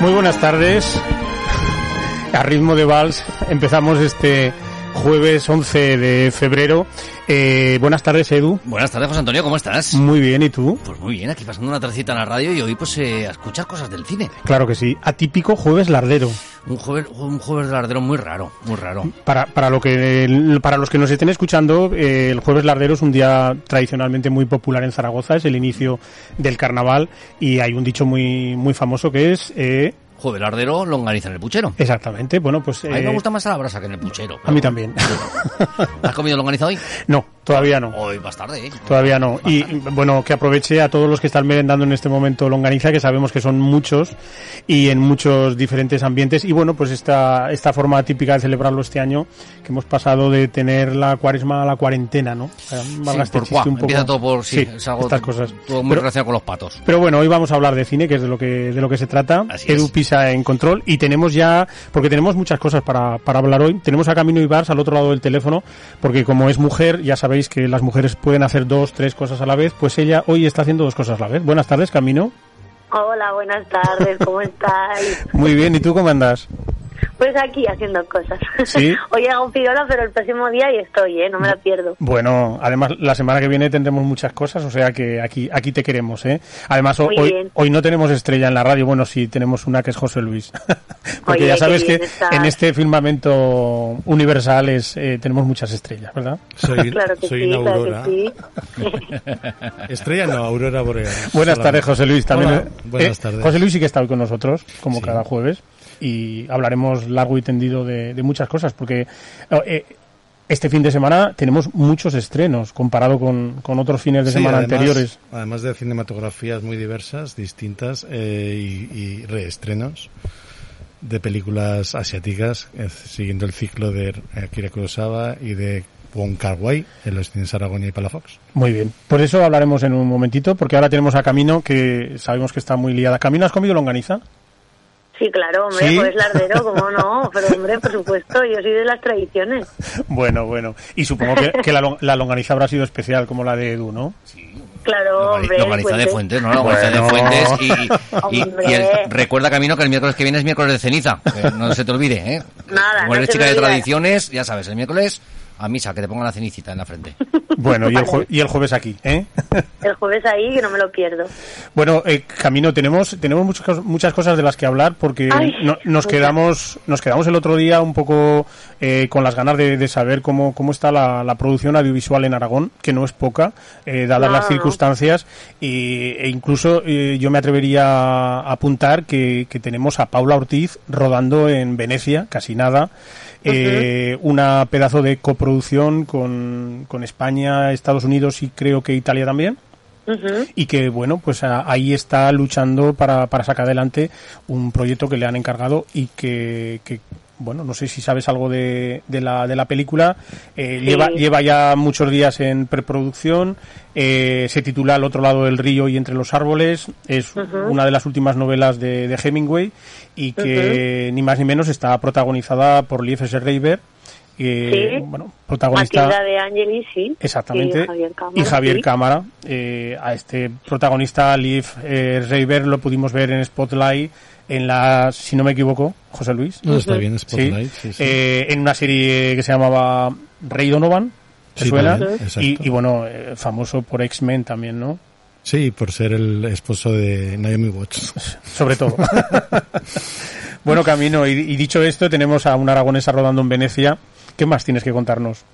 Muy buenas tardes. A ritmo de vals empezamos este jueves 11 de febrero. Eh, buenas tardes, Edu. Buenas tardes, José Antonio, ¿cómo estás? Muy bien, ¿y tú? Pues muy bien, aquí pasando una tercita en la radio y hoy pues eh, a escuchar cosas del cine. Claro que sí. Atípico jueves lardero. Un jueves, un jueves lardero muy raro, muy raro. Para, para, lo que, para los que nos estén escuchando, eh, el jueves lardero es un día tradicionalmente muy popular en Zaragoza, es el inicio del carnaval y hay un dicho muy, muy famoso que es... Eh, Jueves lardero, longaniza en el puchero. Exactamente, bueno, pues... A mí me gusta más a la brasa que en el puchero. A mí también. ¿Has comido longaniza hoy? No, todavía no. Hoy más tarde, ¿eh? Todavía no. Y bueno, que aproveche a todos los que están merendando en este momento longaniza, que sabemos que son muchos y en muchos diferentes ambientes. Y bueno, pues esta, esta forma típica de celebrarlo este año, que hemos pasado de tener la cuaresma a la cuarentena, ¿no? Sí, este por cuá, un poco. Empieza todo por sí, sí es algo estas cosas. Todo muy pero, relacionado con los patos. Pero bueno, hoy vamos a hablar de cine, que es de lo que, de lo que se trata. Así Edu es. Pisa en control y tenemos ya, porque tenemos muchas cosas para, para hablar hoy. Tenemos a Camino Ibars al otro lado del teléfono, porque como es mujer, ya sabéis que las mujeres pueden hacer dos, tres cosas a la vez, pues ella hoy está haciendo dos cosas a la vez. Buenas tardes, Camino. Hola, buenas tardes, ¿cómo estáis? Muy bien, ¿y tú cómo andas? Pues aquí haciendo cosas. ¿Sí? Hoy hago pirola, pero el próximo día y estoy, ¿eh? No me la pierdo. Bueno, además la semana que viene tendremos muchas cosas, o sea que aquí aquí te queremos, ¿eh? Además Muy hoy bien. hoy no tenemos estrella en la radio, bueno, sí tenemos una que es José Luis. Porque Oye, ya sabes que en este firmamento universal es, eh, tenemos muchas estrellas, ¿verdad? Soy, Claro que soy sí, una claro aurora. que sí. Estrella no, aurora boreal. Buenas tardes, José Luis. También, Hola, eh, buenas eh, tardes. José Luis sí que está hoy con nosotros, como Sí. cada jueves, y hablaremos largo y tendido de, de muchas cosas, porque eh, este fin de semana tenemos muchos estrenos comparado con, con otros fines de Sí, semana además- anteriores. Además de cinematografías muy diversas, distintas eh, y, y reestrenos de películas asiáticas, eh, siguiendo el ciclo de Akira Kurosawa y de Wong Kar Wai en los cines Aragonia y Palafox. Muy bien. Por eso hablaremos en un momentito, porque ahora tenemos a Camino, que sabemos que está muy liada. ¿Camino has comido longaniza? Sí, claro, hombre, ¿Sí? pues lardero, ¿cómo no? Pero hombre, por supuesto, yo soy de las tradiciones. Bueno, bueno. Y supongo que, que la, lon- la longaniza habrá sido especial, como la de Edu, ¿no? Claro, hombre. Longaniza de pues, Fuentes, ¿no? Longaniza de. Fuentes y, y- y- Hombre. y el- recuerda, Camino, que el miércoles que viene es miércoles de ceniza. que no se te olvide, ¿eh? Nada, Como no eres chica de tradiciones, ya sabes, el miércoles a misa, que te pongan la cenicita en la frente. Bueno, y el, jue- y el jueves aquí, ¿eh? El jueves ahí, que no me lo pierdo. Bueno, eh, Camino, tenemos tenemos muchas, muchas cosas de las que hablar porque Ay, no- nos quedamos nos quedamos el otro día un poco eh, con las ganas de, de saber cómo, cómo está la, la producción audiovisual en Aragón, que no es poca, eh, dadas No, las no. circunstancias, y, e incluso eh, yo me atrevería a apuntar que, que tenemos a Paula Ortiz rodando en Venecia, casi nada, eh, una pedazo de coproducción con, con España, Estados Unidos y creo que Italia también. Y que bueno pues a- ahí está luchando para, para sacar adelante un proyecto que le han encargado y que, que, bueno no sé si sabes algo de, de la de la película. Eh, Sí. lleva lleva ya muchos días en preproducción. Eh, se titula al otro lado del río y entre los árboles. Es una de las últimas novelas de, de Hemingway y que ni más ni menos está protagonizada por Lief S. Reiber que Sí. bueno protagonista Matilda de Angelis, sí. Exactamente. Y Javier Cámara. Y Javier sí. Cámara. Eh, a este protagonista, Liv eh, Reiber, lo pudimos ver en Spotlight, en la, si no me equivoco, José Luis. No, está bien. Spotlight. Sí, sí. Eh, en una serie que se llamaba Rey Donovan. ¿Te Sí, suena? exacto. Y, y bueno, eh, famoso por X-Men también, ¿no? Sí, por ser el esposo de Naomi Watts. Sobre todo. bueno, Camino, y, y dicho esto, tenemos a una aragonesa rodando en Venecia. ¿Qué más tienes que contarnos?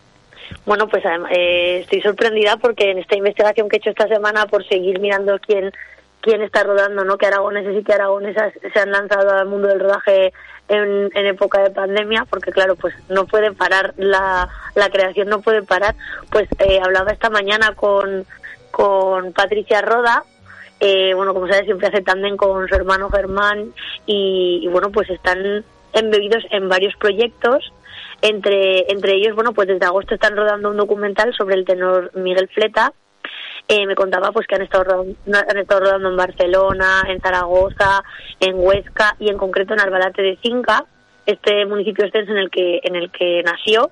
Bueno, pues eh, estoy sorprendida porque en esta investigación que he hecho esta semana por seguir mirando quién quién está rodando, ¿no? Que aragoneses y que aragonesas se han lanzado al mundo del rodaje en, época de pandemia, porque claro, pues no puede parar la, la creación, no puede parar. Pues eh, hablaba esta mañana con con Patricia Roda, eh, bueno, como sabes, siempre hace también con su hermano Germán y, bueno, pues están embebidos en varios proyectos. Entre, entre ellos, bueno, pues desde agosto están rodando un documental sobre el tenor Miguel Fleta. Eh, me contaba pues que han estado, rodando, han estado rodando en Barcelona, en Zaragoza, en Huesca y en concreto en Albalate de Cinca, este municipio extenso en el que, en el que nació.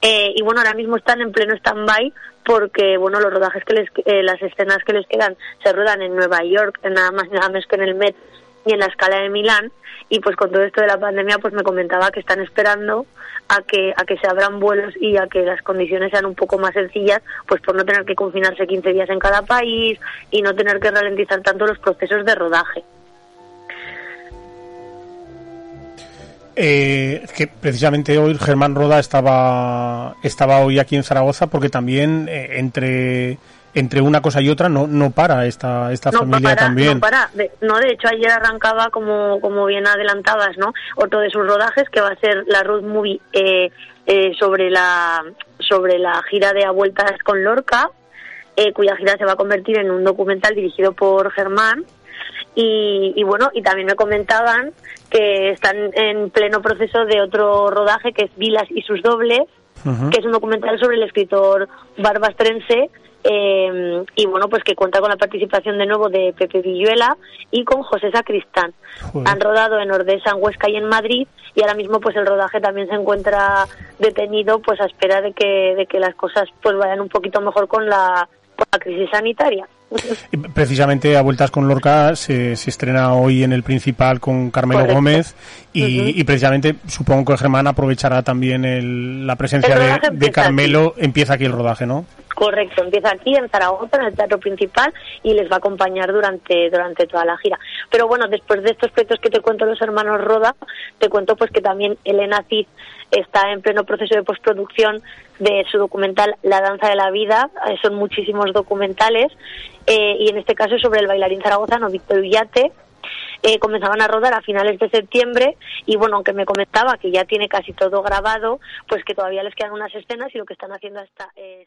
Eh, y bueno, ahora mismo están en pleno stand-by porque bueno los rodajes que les eh, las escenas que les quedan se ruedan en Nueva York nada más nada menos que en el Met y en la escala de Milán y pues con todo esto de la pandemia pues me comentaba que están esperando a que a que se abran vuelos y a que las condiciones sean un poco más sencillas pues por no tener que confinarse 15 días en cada país y no tener que ralentizar tanto los procesos de rodaje. Eh, que precisamente hoy Germán Roda estaba estaba hoy aquí en Zaragoza porque también eh, entre entre una cosa y otra no no para esta esta familia también. no para. De, no de hecho ayer arrancaba como como bien adelantabas no otro de sus rodajes que va a ser la road movie eh, eh, sobre la sobre la gira de a vueltas con Lorca eh, cuya gira se va a convertir en un documental dirigido por Germán. Y, y, bueno, y también me comentaban que están en pleno proceso de otro rodaje que es Vilas y sus dobles, uh -huh. que es un documental sobre el escritor barbastrense eh, y bueno, pues que cuenta con la participación de nuevo de Pepe Villuela y con José Sacristán. Joder. Han rodado en Ordesa, en Huesca y en Madrid y ahora mismo pues el rodaje también se encuentra detenido pues a espera de que, de que las cosas pues vayan un poquito mejor con la, con la crisis sanitaria. Precisamente a Vueltas con Lorca se, se estrena hoy en el principal con Carmelo Correcto. Gómez y, uh -huh. y, precisamente supongo que Germán aprovechará también el, la presencia de, de, Carmelo. Aquí. Empieza aquí el rodaje, ¿no? Correcto, empieza aquí en Zaragoza, en el teatro principal, y les va a acompañar durante, durante toda la gira. Pero bueno, después de estos proyectos que te cuento los hermanos Roda, te cuento pues que también Elena Cid está en pleno proceso de postproducción de su documental La danza de la vida, eh, son muchísimos documentales, eh, y en este caso sobre el bailarín zaragozano Víctor Villate, eh, comenzaban a rodar a finales de septiembre y bueno, aunque me comentaba que ya tiene casi todo grabado, pues que todavía les quedan unas escenas y lo que están haciendo hasta... Eh,